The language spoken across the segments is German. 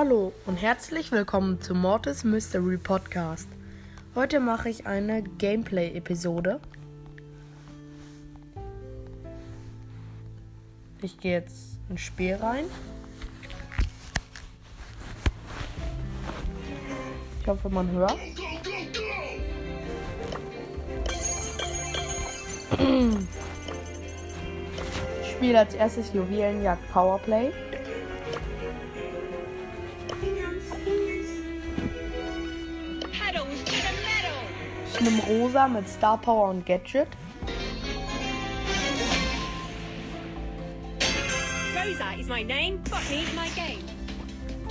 Hallo und herzlich willkommen zu Mortis Mystery Podcast. Heute mache ich eine Gameplay-Episode. Ich gehe jetzt ins Spiel rein. Ich hoffe, man hört. Ich spiele als erstes Juwelenjagd Powerplay. Ich nehme Rosa mit Star Power und Gadget.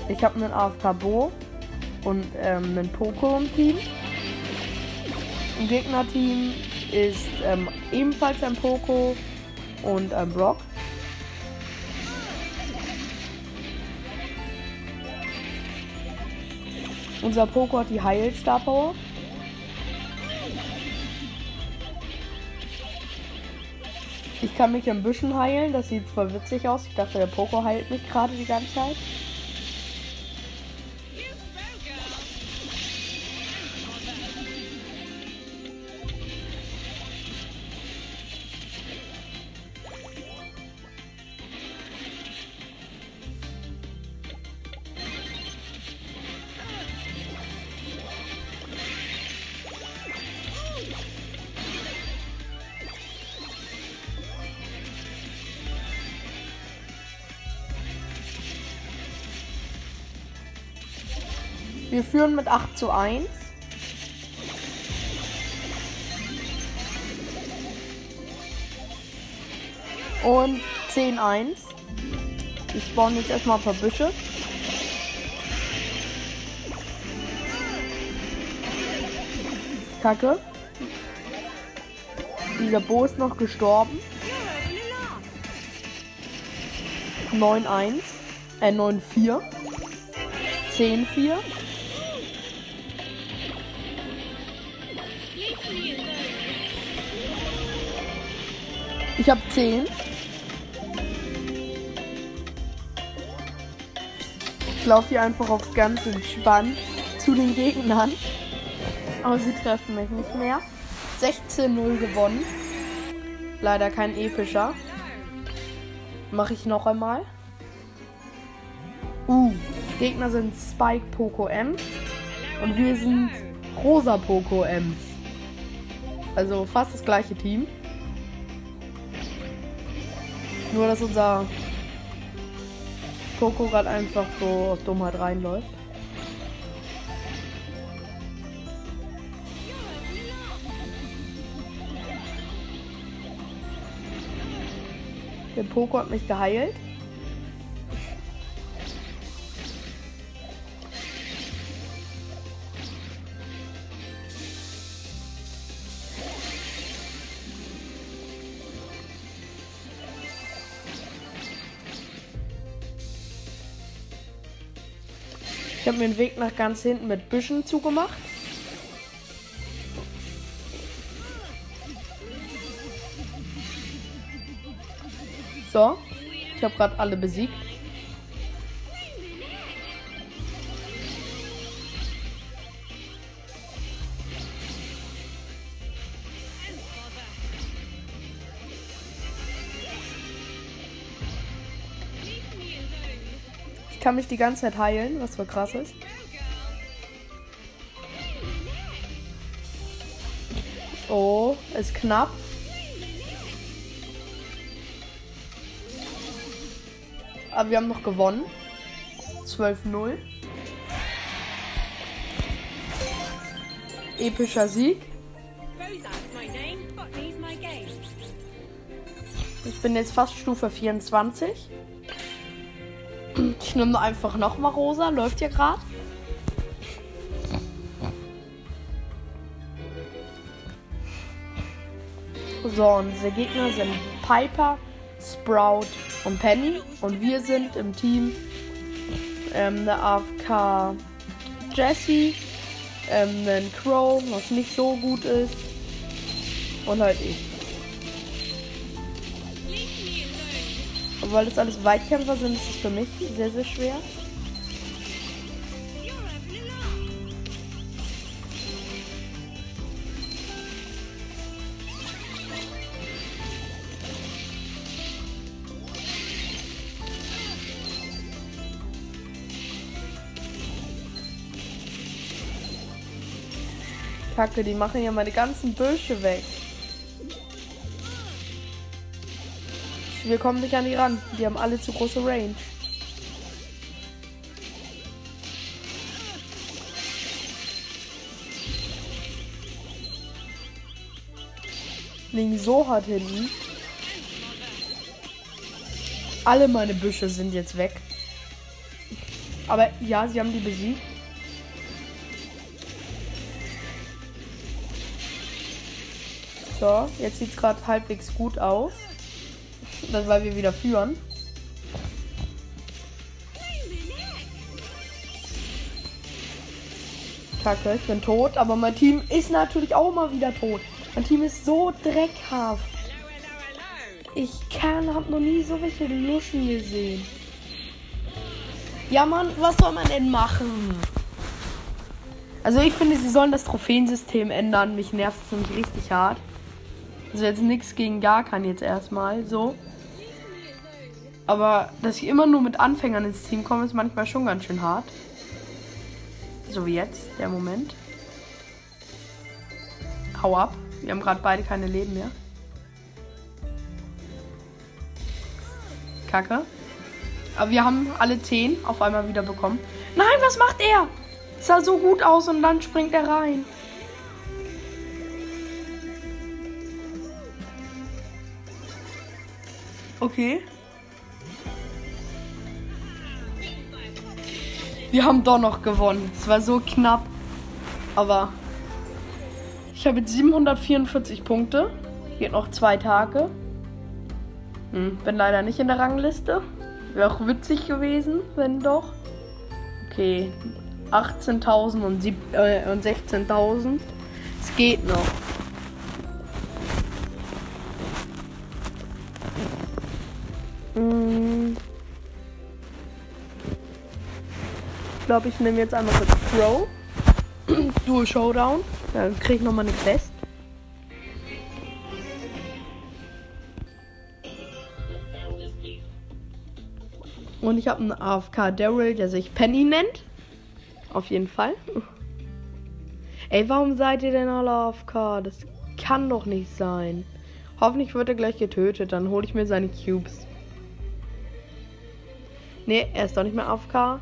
Ich habe einen AFK Bo und ähm, einen Poco im Team. Im Gegnerteam ist ähm, ebenfalls ein Poco und ein Brock. Unser Poco hat die Heil Star Power. Ich kann mich ein bisschen heilen, das sieht voll witzig aus. Ich dachte, der Poco heilt mich gerade die ganze Zeit. Führen mit 8 zu 1. Und 10-1. Ich spawn jetzt erstmal ein paar Büsche. Kacke. Dieser Bo ist noch gestorben. 9-1. Äh, 9-4. 10-4. Ich habe 10. Ich laufe hier einfach auf ganz entspannt zu den Gegnern. Aber sie treffen mich nicht mehr. 16-0 gewonnen. Leider kein epischer. Mache ich noch einmal. Uh, Gegner sind Spike Poco Ems. Und wir sind Rosa Poco Ems. Also fast das gleiche Team. Nur, dass unser Poco gerade einfach so aus Dummheit reinläuft. Der Poco hat mich geheilt. Habe mir den Weg nach ganz hinten mit Büschen zugemacht. So, ich habe gerade alle besiegt. Kann mich die ganze Zeit heilen, was voll krass ist. Oh, ist knapp. Aber wir haben noch gewonnen. 12-0. Epischer Sieg. Ich bin jetzt fast Stufe 24. Ich nehme einfach nochmal rosa. Läuft ja gerade. So, unsere Gegner sind Piper, Sprout und Penny. Und wir sind im Team ähm, eine AFK Jessie, ähm, einen Crow, was nicht so gut ist. Und halt ich. Obwohl das alles Weitkämpfer sind, ist es für mich sehr, sehr schwer. Kacke, die machen ja meine ganzen Büsche weg. Wir kommen nicht an die ran. Die haben alle zu große Range. Liegen so hart hinten. Alle meine Büsche sind jetzt weg. Aber ja, sie haben die besiegt. So, jetzt sieht es gerade halbwegs gut aus. Das weil wir wieder führen. Kacke, ich bin tot, aber mein Team ist natürlich auch mal wieder tot. Mein Team ist so dreckhaft. Ich kann, hab noch nie so welche Luschen gesehen. Ja, Mann, was soll man denn machen? Also ich finde, sie sollen das Trophäensystem ändern. Mich nervt es nämlich richtig hart. Also jetzt nichts gegen gar keinen jetzt erstmal so. Aber dass ich immer nur mit Anfängern ins Team komme, ist manchmal schon ganz schön hart. So wie jetzt, der Moment. Hau ab. Wir haben gerade beide keine Leben mehr. Kacke. Aber wir haben alle 10 auf einmal wieder bekommen. Nein, was macht er? Sah so gut aus und dann springt er rein. Okay. Wir haben doch noch gewonnen. Es war so knapp. Aber ich habe jetzt 744 Punkte. Geht noch zwei Tage. Hm, bin leider nicht in der Rangliste. Wäre auch witzig gewesen, wenn doch. Okay. 18.000 und, äh, und 16.000. Es geht noch. Glaube, ich nehme jetzt einmal kurz Crow. Dual Showdown. Dann kriege ich nochmal eine Quest. Und ich habe einen AFK Daryl, der sich Penny nennt. Auf jeden Fall. Ey, warum seid ihr denn alle AFK? Das kann doch nicht sein. Hoffentlich wird er gleich getötet. Dann hole ich mir seine Cubes. Ne, er ist doch nicht mehr AFK.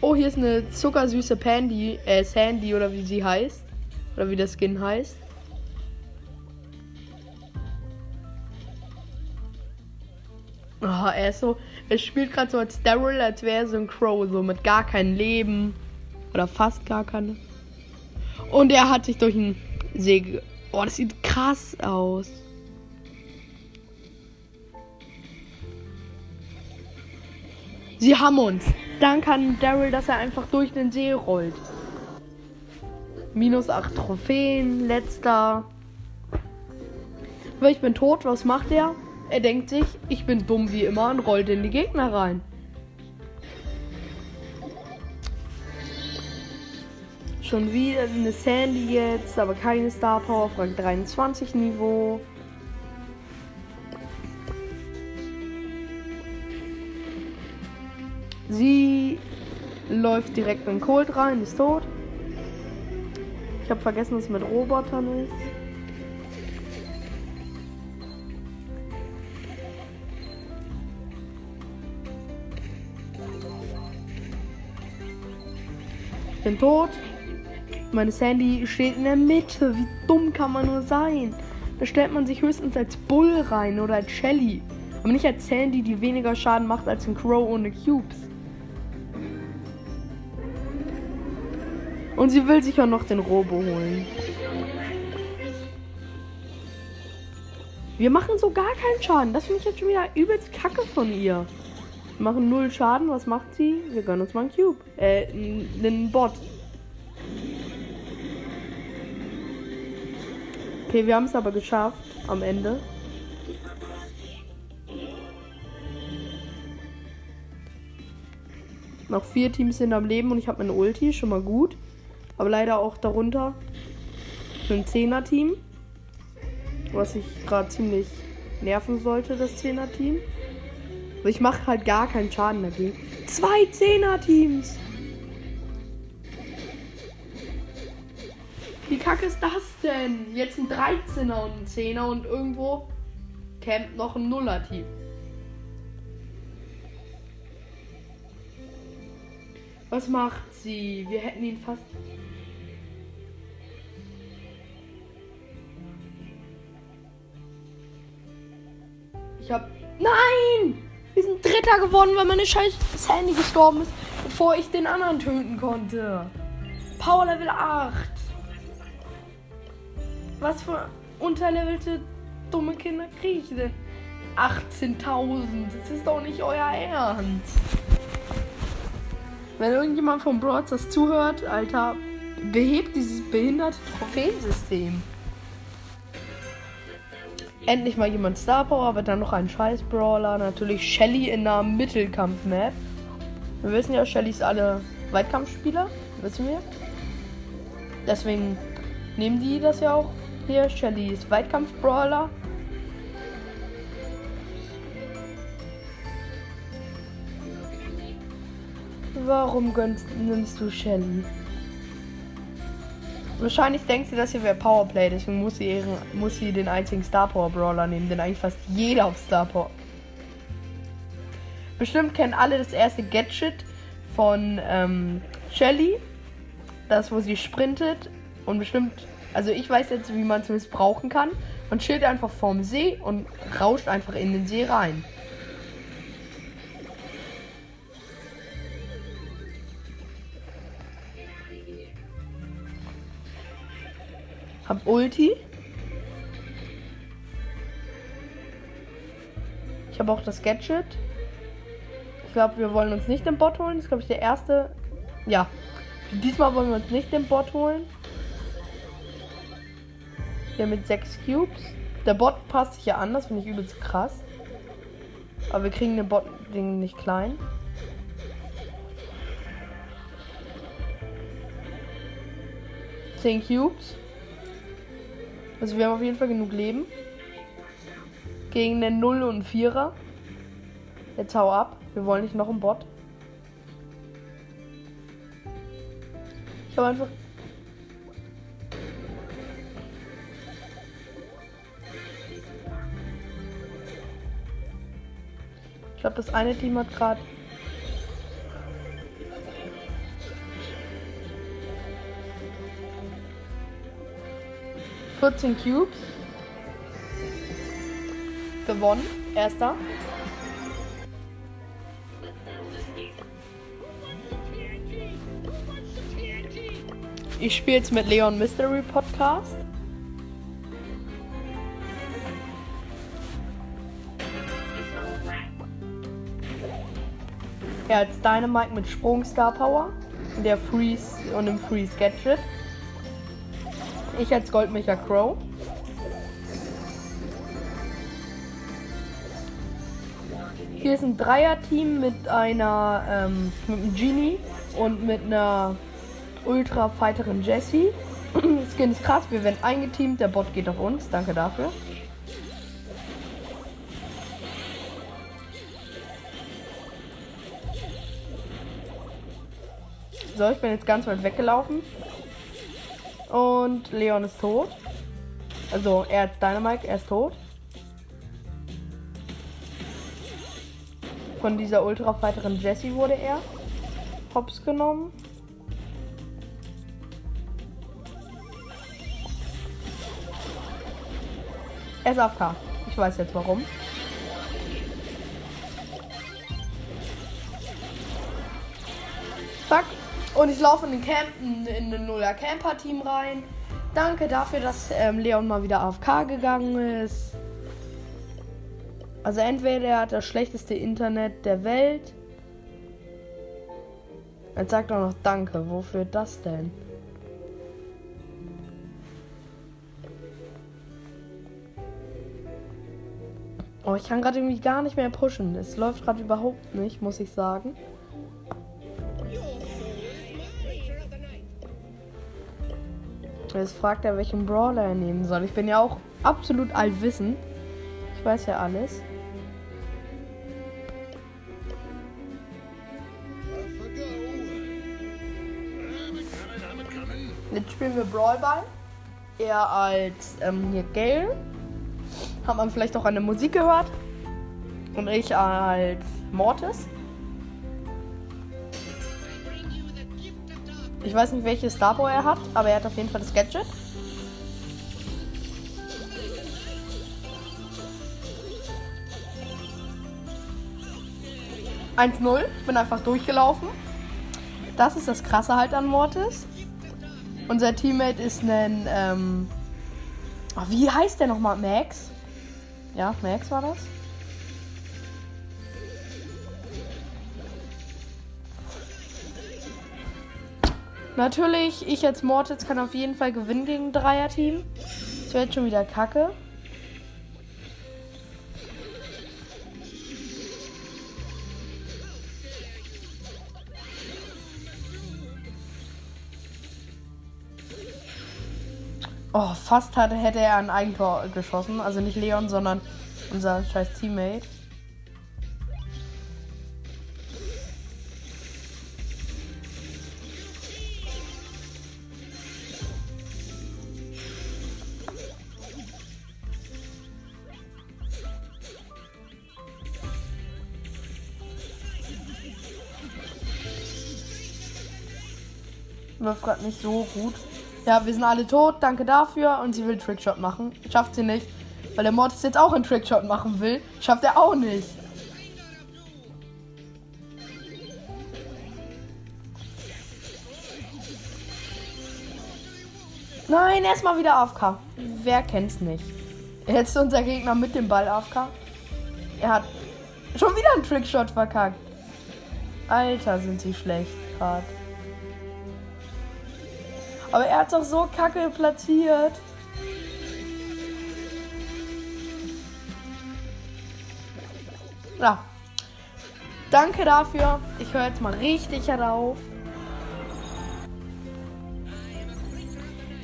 Oh, hier ist eine zuckersüße Pandy, äh, Sandy oder wie sie heißt. Oder wie der Skin heißt. Oh, er ist so. Er spielt gerade so als Daryl, als wäre er so ein Crow, so mit gar keinem Leben. Oder fast gar keine. Und er hat sich durch ein See. Oh, das sieht krass aus. Sie haben uns. Dann kann Daryl, dass er einfach durch den See rollt. Minus 8 Trophäen, letzter. Weil ich bin tot, was macht er? Er denkt sich, ich bin dumm wie immer und rollt in die Gegner rein. Schon wieder eine Sandy jetzt, aber keine Star Power Rang 23 Niveau. Sie läuft direkt in Cold rein, ist tot. Ich habe vergessen, was mit Robotern ist. Ich bin tot. Meine Sandy steht in der Mitte. Wie dumm kann man nur sein? Da stellt man sich höchstens als Bull rein oder als Shelly. Aber nicht als Sandy, die weniger Schaden macht als ein Crow ohne Cubes. Und sie will sich auch noch den Robo holen. Wir machen so gar keinen Schaden. Das finde ich jetzt schon wieder übelst kacke von ihr. Wir machen null Schaden. Was macht sie? Wir gönnen uns mal einen Cube. Äh, einen Bot. Okay, wir haben es aber geschafft am Ende. Noch vier Teams sind am Leben und ich habe meine Ulti, schon mal gut. Aber leider auch darunter ein 10er-Team. Was ich gerade ziemlich nerven sollte, das 10er-Team. Ich mache halt gar keinen Schaden dagegen. Zwei 10er-Teams! Wie kacke ist das denn? Jetzt ein 13er und ein 10er und irgendwo campt noch ein Nuller-Team. Was macht sie? Wir hätten ihn fast. Ich hab. Nein! Wir sind Dritter geworden, weil meine scheiß Sandy gestorben ist, bevor ich den anderen töten konnte. Power Level 8. Was für unterlevelte dumme Kinder kriege ich denn? 18.000. Das ist doch nicht euer Ernst. Wenn irgendjemand vom Broads das zuhört, Alter, behebt dieses behinderte Trophäensystem. Endlich mal jemand Star Power, aber dann noch ein scheiß Brawler. Natürlich Shelly in einer Mittelkampf-Map. Wir wissen ja, Shelly ist alle Weitkampfspieler. Wissen wir. Deswegen nehmen die das ja auch hier. Shelly ist Weitkampf-Brawler. Warum gönnst, nimmst du Shelly? Wahrscheinlich denkt sie, dass hier wäre Powerplay, deswegen muss sie, ihren, muss sie den einzigen Star Power Brawler nehmen, den eigentlich fast jeder auf Star Power. Bestimmt kennen alle das erste Gadget von ähm, Shelly. Das, wo sie sprintet. Und bestimmt, also ich weiß jetzt, wie man es missbrauchen kann. Man chillt einfach vorm See und rauscht einfach in den See rein. Hab Ulti. Ich habe auch das Gadget. Ich glaube, wir wollen uns nicht den Bot holen. Das ist, glaube ich, der erste. Ja. Diesmal wollen wir uns nicht den Bot holen. Der mit 6 Cubes. Der Bot passt sich ja an, das finde ich übelst krass. Aber wir kriegen den Bot-Ding nicht klein. Zehn Cubes. Also wir haben auf jeden Fall genug Leben. Gegen den 0 und 4er. Jetzt hau ab. Wir wollen nicht noch einen Bot. Ich habe einfach. Ich glaube, das eine Team hat gerade 14 Cubes. Gewonnen. Erster. Ich spiele jetzt mit Leon Mystery Podcast. Er hat Dynamite mit Sprung Star Power. Der Freeze und dem Freeze Gadget. Ich als Goldmecher Crow. Hier ist ein Dreier-Team mit einer ähm, mit einem Genie und mit einer Ultra-Fighterin Jessie. Skin ist krass, wir werden eingeteamt, der Bot geht auf uns, danke dafür. So, ich bin jetzt ganz weit weggelaufen. Und Leon ist tot. Also er hat Dynamite, er ist tot. Von dieser Ultra-Fighterin Jessie wurde er hops genommen. Er ist AFK. Ich weiß jetzt warum. Und ich laufe in den Campen, in den Nuller Camper Team rein. Danke dafür, dass ähm, Leon mal wieder AFK gegangen ist. Also entweder er hat das schlechteste Internet der Welt. Jetzt sagt auch noch Danke. Wofür das denn? Oh, ich kann gerade irgendwie gar nicht mehr pushen. Es läuft gerade überhaupt nicht, muss ich sagen. Jetzt fragt er, welchen Brawler er nehmen soll. Ich bin ja auch absolut allwissend. Ich weiß ja alles. Jetzt spielen wir Brawlball. Er als ähm, hier Gale. Hat man vielleicht auch an der Musik gehört. Und ich als Mortis. Ich weiß nicht, welches Starboy er hat, aber er hat auf jeden Fall das Gadget. Eins null. Ich bin einfach durchgelaufen. Das ist das Krasse halt an Mortis. Unser Teammate ist ein, ähm, oh, wie heißt der nochmal? Max? Ja, Max war das. Natürlich, ich als Mortis kann auf jeden Fall gewinnen gegen ein Dreier-Team. Das wird schon wieder kacke. Oh, fast hatte, hätte er ein Eigentor geschossen. Also nicht Leon, sondern unser scheiß Teammate. Läuft gerade nicht so gut. Ja, wir sind alle tot, danke dafür. Und sie will Trickshot machen. Schafft sie nicht. Weil der Mortis jetzt auch einen Trickshot machen will. Schafft er auch nicht. Nein, erstmal wieder AFK. Wer kennt's nicht? Jetzt unser Gegner mit dem Ball AFK. Er hat schon wieder einen Trickshot verkackt. Alter, sind sie schlecht gerade. Aber er hat doch so kacke platziert. Ja. Danke dafür. Ich höre jetzt mal richtig darauf.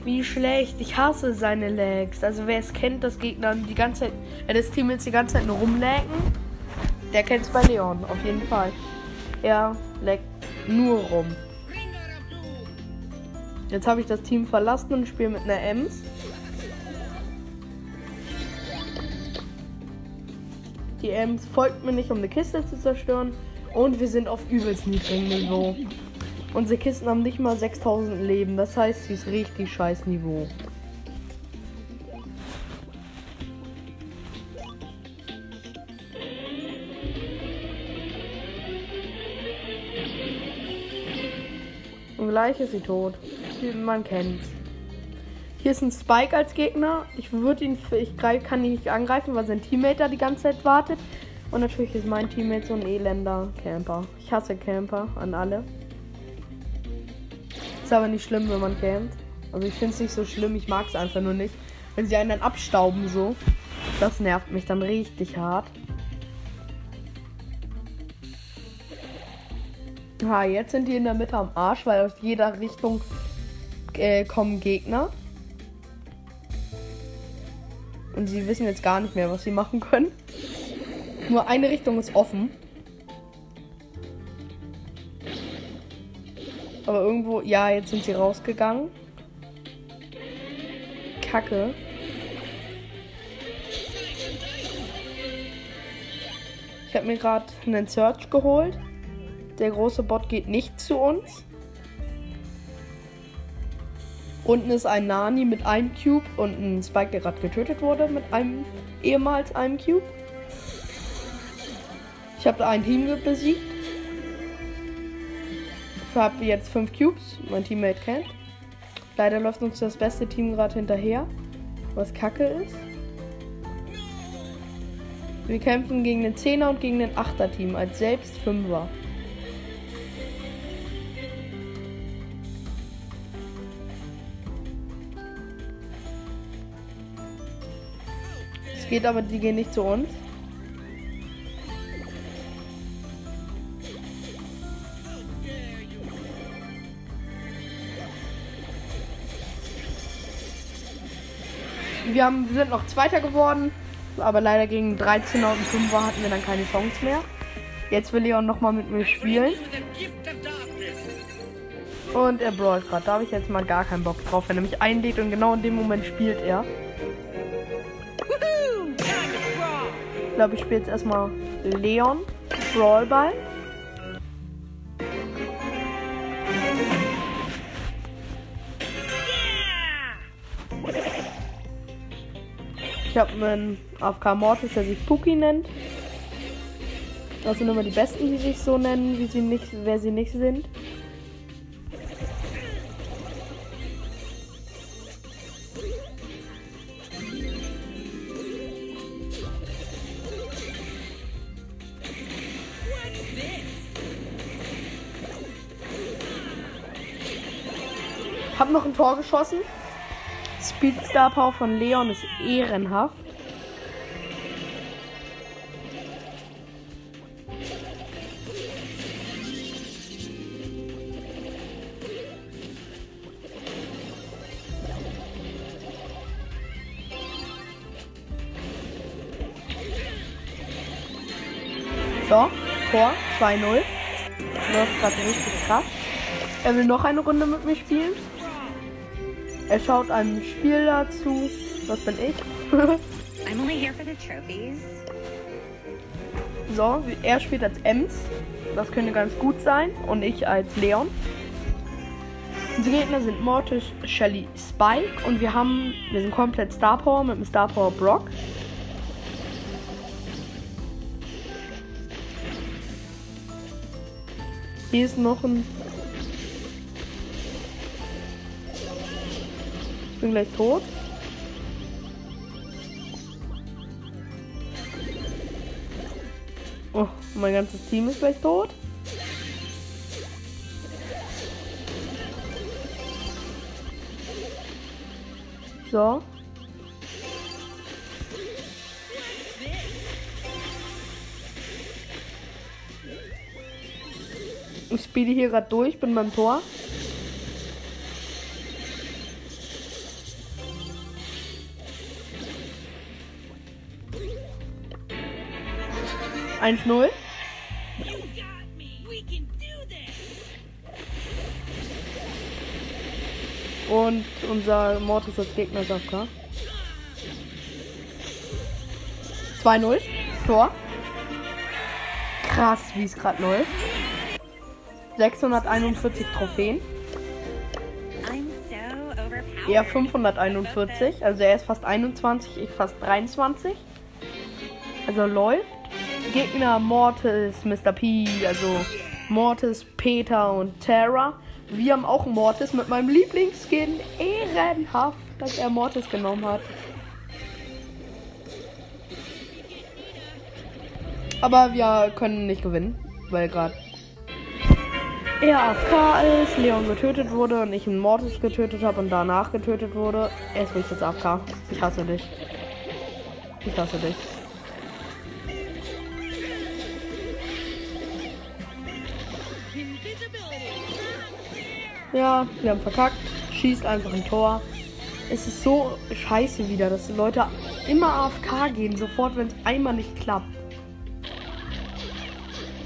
Wie schlecht. Ich hasse seine Lags. Also wer es kennt, das Gegner die ganze Zeit, äh, das Team jetzt die ganze Zeit nur rumlaggen, der kennt es bei Leon, auf jeden Fall. Er laggt nur rum. Jetzt habe ich das Team verlassen und spiele mit einer Ems. Die Ems folgt mir nicht, um eine Kiste zu zerstören. Und wir sind auf übelst niedrigem Niveau. Unsere Kisten haben nicht mal 6000 Leben. Das heißt, sie ist richtig scheiß Niveau. Und gleich ist sie tot. Man kennt's. Hier ist ein Spike als Gegner. Ich würde ihn, ich kann ihn nicht angreifen, weil sein Teammate da die ganze Zeit wartet. Und natürlich ist mein Teammate so ein elender Camper. Ich hasse Camper an alle. Ist aber nicht schlimm, wenn man campt. Also ich finde es nicht so schlimm, ich mag es einfach nur nicht. Wenn sie einen dann abstauben so. Das nervt mich dann richtig hart. Ha, jetzt sind die in der Mitte am Arsch, weil aus jeder Richtung äh, kommen Gegner. Und sie wissen jetzt gar nicht mehr, was sie machen können. Nur eine Richtung ist offen. Aber irgendwo, ja, jetzt sind sie rausgegangen. Kacke. Ich habe mir gerade einen Search geholt. Der große Bot geht nicht zu uns. Unten ist ein Nani mit einem Cube und ein Spike, der gerade getötet wurde mit einem ehemals einem Cube. Ich habe ein Team besiegt. Ich habe jetzt fünf Cubes. Mein Teammate kennt. Leider läuft uns das beste Team gerade hinterher, was kacke ist. Wir kämpfen gegen den 10er und gegen den 8er Team als selbst Fünfer. Es geht aber, die gehen nicht zu uns. Wir, haben, wir sind noch Zweiter geworden, aber leider gegen 13er und 5er hatten wir dann keine Chance mehr. Jetzt will Leon nochmal mit mir spielen. Und er brawlt gerade. Da habe ich jetzt mal gar keinen Bock drauf, wenn er mich einlädt und genau in dem Moment spielt er. Ich glaube, ich spiele jetzt erstmal Leon Brawlball. Ich habe einen AFK Mortis, der sich Puki nennt. Das sind immer die Besten, die sich so nennen, wie sie nicht, wer sie nicht sind. Tor geschossen. Speedstar Power von Leon ist ehrenhaft. So, Tor 2-0. Läuft gerade richtig krass. Er will noch eine Runde mit mir spielen. Er schaut einem Spieler zu. Was bin ich? I'm only here for the trophies. so, er spielt als Ems. Das könnte ganz gut sein. Und ich als Leon. Unsere Gegner sind Mortis, Shelly, Spike. Und wir haben. Wir sind komplett Star Power mit dem Star Power Brock. Hier ist noch ein. Bin gleich tot. Oh, mein ganzes Team ist gleich tot. So. Ich spiele hier gerade durch, bin beim Tor. Eins null. You got me. We can do this. Und unser Mortis als Gegner ist AFK. 2-0. Tor. Krass, wie es gerade läuft. 641 Trophäen. Er 541. Also er ist fast 21, ich fast 23. Also läuft. Gegner Mortis, Mr. P, also Mortis, Peter und Terra. Wir haben auch Mortis mit meinem Lieblingsskin. Ehrenhaft, dass er Mortis genommen hat. Aber wir können nicht gewinnen, weil gerade er AFK ist, Leon getötet wurde und ich einen Mortis getötet habe und danach getötet wurde. Er ist jetzt AFK. Ich hasse dich. Ich hasse dich. Ja, wir haben verkackt. Schießt einfach ein Tor. Es ist so scheiße wieder, dass die Leute immer AFK gehen, sofort, wenn es einmal nicht klappt.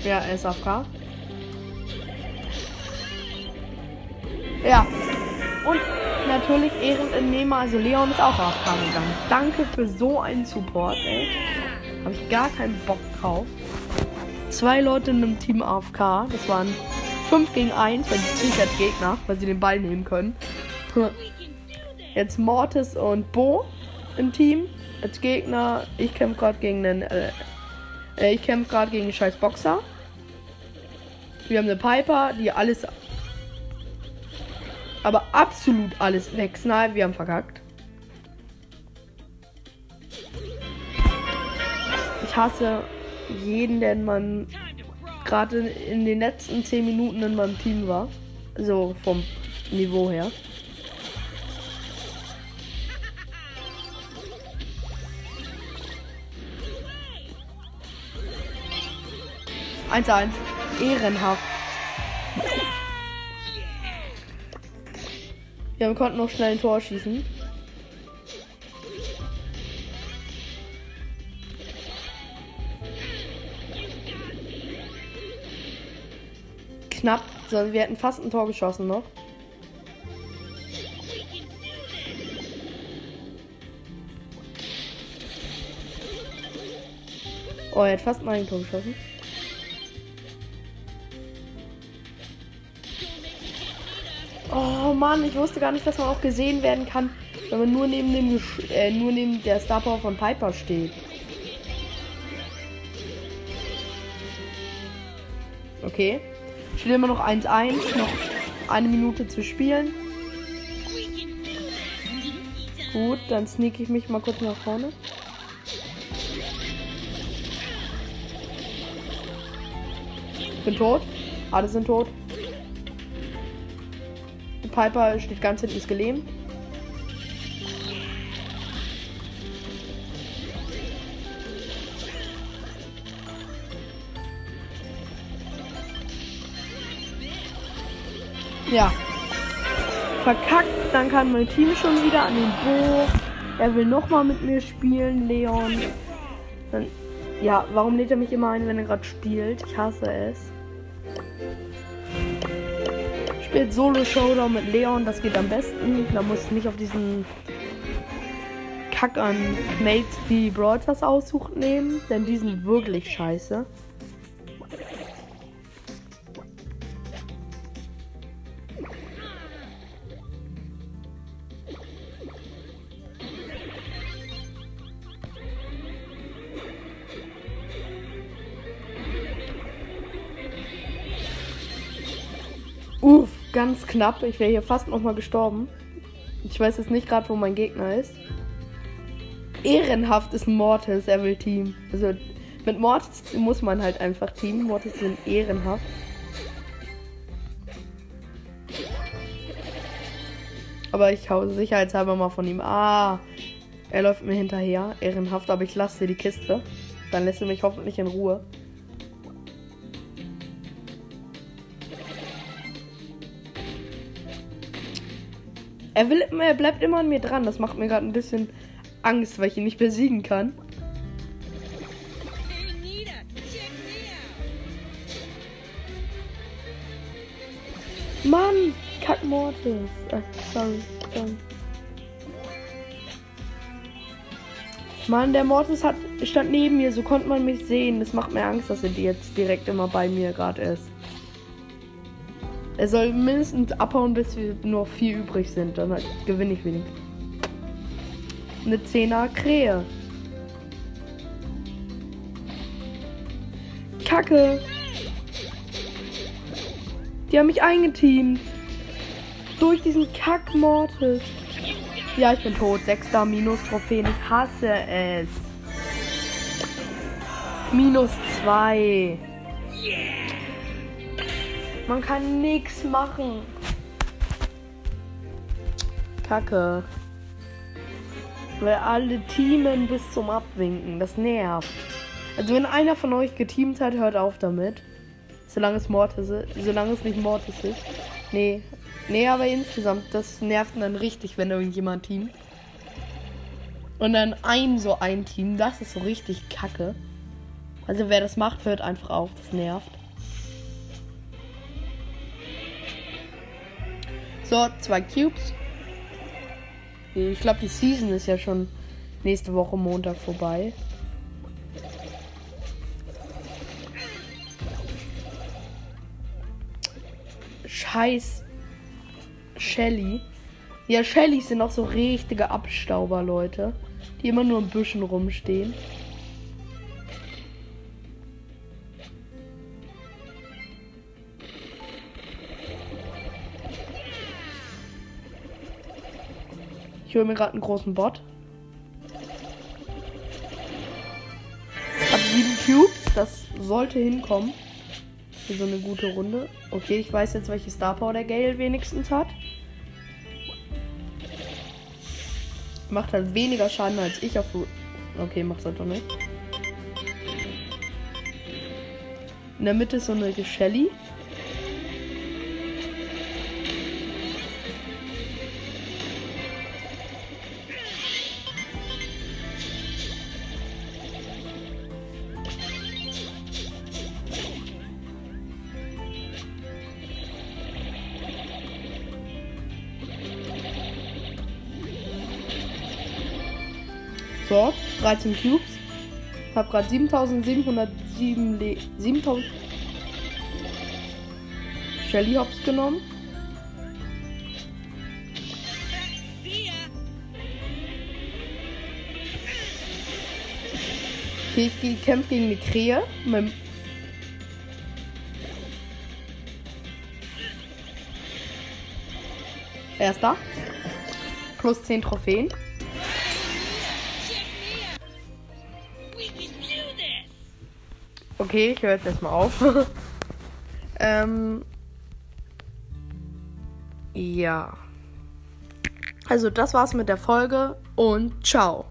Ja, er ist AFK. Ja. Und natürlich Ehrendentnehmer, also Leon ist auch AFK gegangen. Danke für so einen Support, ey. Habe ich gar keinen Bock drauf. Zwei Leute in einem Team AFK. Das waren 5 gegen 1, weil die ziehen als Gegner, weil sie den Ball nehmen können. Jetzt Mortis und Bo im Team. Als Gegner, ich kämpfe gerade gegen den. Äh, äh, ich kämpfe gerade gegen den scheiß Boxer. Wir haben eine Piper, die alles. Aber absolut alles wegsnipe. Wir haben verkackt. Ich hasse jeden, der in meinem gerade in den letzten 10 Minuten in meinem Team war. So vom Niveau her. Eins eins. Ehrenhaft. Ja, wir konnten noch schnell ein Tor schießen. knapp, sondern wir hätten fast ein Tor geschossen noch. Oh, er hat fast mal ein Eigentor geschossen. Oh Mann, ich wusste gar nicht, dass man auch gesehen werden kann, wenn man nur neben dem äh, nur neben der Star Power von Piper steht. Okay. Steht immer noch 1-1, noch eine Minute zu spielen. Gut, dann sneak ich mich mal kurz nach vorne. Bin tot. Alle sind tot. Die Piper steht ganz hinten, ist gelähmt. Verkackt, dann kann mein Team schon wieder an den Bo. Er will nochmal mit mir spielen, Leon. Dann, ja, warum lädt er mich immer ein, wenn er gerade spielt? Ich hasse es. Spielt Solo Showdown mit Leon, das geht am besten. Da muss ich nicht auf diesen Kack an Mates, die Brawl aussucht, nehmen, denn die sind wirklich scheiße. Ganz knapp. Ich wäre hier fast noch mal gestorben. Ich weiß jetzt nicht gerade, wo mein Gegner ist. Ehrenhaft ist Mortis, er will Team. Also mit Mortis muss man halt einfach Team. Mortis sind ehrenhaft. Aber ich hau sicherheitshalber mal von ihm. Ah, er läuft mir hinterher. Ehrenhaft, aber ich lasse die Kiste. Dann lässt er mich hoffentlich in Ruhe. Er will, er bleibt immer an mir dran. Das macht mir gerade ein bisschen Angst, weil ich ihn nicht besiegen kann. Mann, Kack Mortis. Äh, sorry, sorry. Mann, der Mortis hat, stand neben mir, so konnte man mich sehen. Das macht mir Angst, dass er jetzt direkt immer bei mir gerade ist. Er soll mindestens abhauen, bis wir nur vier übrig sind. Dann halt gewinne ich wenigstens. Eine 10er Krähe. Kacke. Die haben mich eingeteamt. Durch diesen Kack Mortis. Ja, ich bin tot. Sechster Minus Trophäen. Ich hasse es. Minus zwei. Man kann nichts machen. Kacke. Weil alle teamen bis zum Abwinken. Das nervt. Also wenn einer von euch geteamt hat, hört auf damit. Solange es Mortis ist. Solange es nicht Mortis ist. Nee. Nee, aber insgesamt, das nervt dann richtig, wenn irgendjemand teamt. Und dann ein so ein Team, das ist so richtig kacke. Also wer das macht, hört einfach auf. Das nervt. So, zwei Cubes. Ich glaube, die Season ist ja schon nächste Woche Montag vorbei. Scheiß Shelly. Ja, Shellys sind auch so richtige Abstauber, Leute. Die immer nur im Büschen rumstehen. Hole mir gerade einen großen Bot. Hab sieben Cubes, das sollte hinkommen. Für so eine gute Runde. Okay, ich weiß jetzt, welche Star Power der Gale wenigstens hat. Macht halt weniger Schaden als ich auf. Okay, macht er doch nicht. In der Mitte ist so eine Shelly. So, 13 Cubes. Hab gerade 7707 Le 7000 Shelly Hops genommen. Okay, ich kämpfe gegen eine Krähe. Mit, er ist da. Plus 10 Trophäen. Okay, ich höre jetzt erstmal auf. ähm. Ja. Also, das war's mit der Folge und ciao.